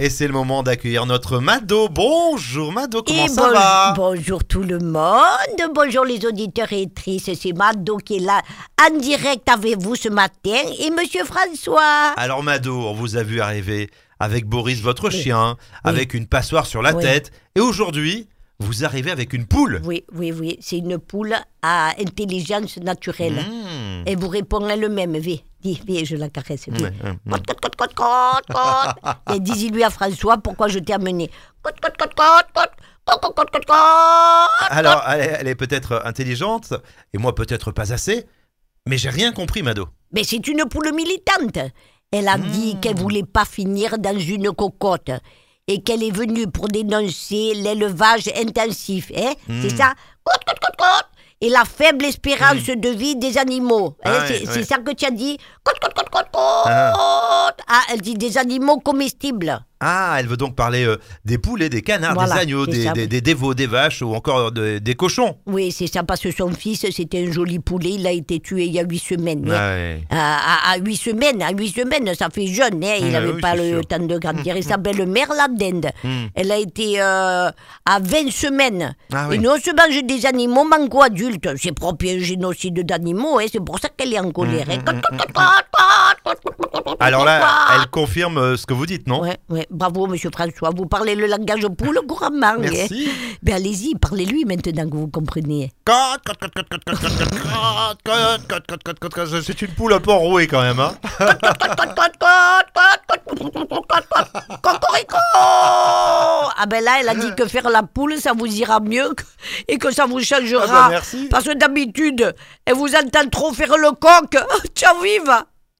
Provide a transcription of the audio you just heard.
Et c'est le moment d'accueillir notre Mado. Bonjour Mado, comment Et ça bon- va? Bonjour tout le monde, bonjour les auditeurs et auditrices, c'est Mado qui est là en direct avec vous ce matin et Monsieur François. Alors Mado, on vous a vu arriver avec Boris, votre Oui. chien, avec une passoire sur la Oui. tête. Et aujourd'hui, vous arrivez avec une poule. Oui, oui, oui, c'est une poule à intelligence naturelle. Mmh. Elle vous répond elle-même, viens, et je la caresse. Mmh, mmh. Côte, Et dis-lui à François pourquoi je t'ai amené. Côte, côte, côte, côte, côte. Alors, elle est, est peut-être intelligente, et moi peut-être pas assez, mais j'ai rien compris, Mado. Mais c'est une poule militante. Elle a hmm. dit qu'elle voulait pas finir dans une cocotte et qu'elle est venue pour dénoncer l'élevage intensif. Hein. C'est hmm. ça? Côte, et la faible espérance de vie des animaux. Hein. Ah ouais, c'est ça que tu as dit cote, cote, cote, cote. Ah. Ah, elle dit des animaux comestibles. Ah, elle veut donc parler euh, des poulets, des canards, Voilà, des agneaux, des, ça, des, oui. des dévots, des vaches ou encore de- des cochons. Oui, c'est ça, parce que son fils, c'était un joli poulet. Il a été tué il y a huit semaines. hein. Ouais. À, à, à huit semaines, à huit semaines, ça fait jeune, hein, il n'avait oui, pas le sûr. temps de grandir. Et sa belle-mère, la dinde, Hmm. elle a été euh, à 20 semaines. Ah oui. Et nous, on se mange des animaux manco-adultes. C'est propre un génocide d'animaux, hein, c'est pour ça qu'elle est en colère. Alors là, elle confirme ce que vous dites, non ouais. Bravo, monsieur François. Vous parlez le langage poule couramment. Merci. Ben allez-y, parlez-lui maintenant que vous comprenez. C'est une poule un peu enrouée quand même. Cocorico Ah ben là, elle a dit que faire la poule, ça vous ira mieux et que ça vous changera. Ah ben merci. Parce que d'habitude, elle vous entend trop faire le coq. Ciao, vive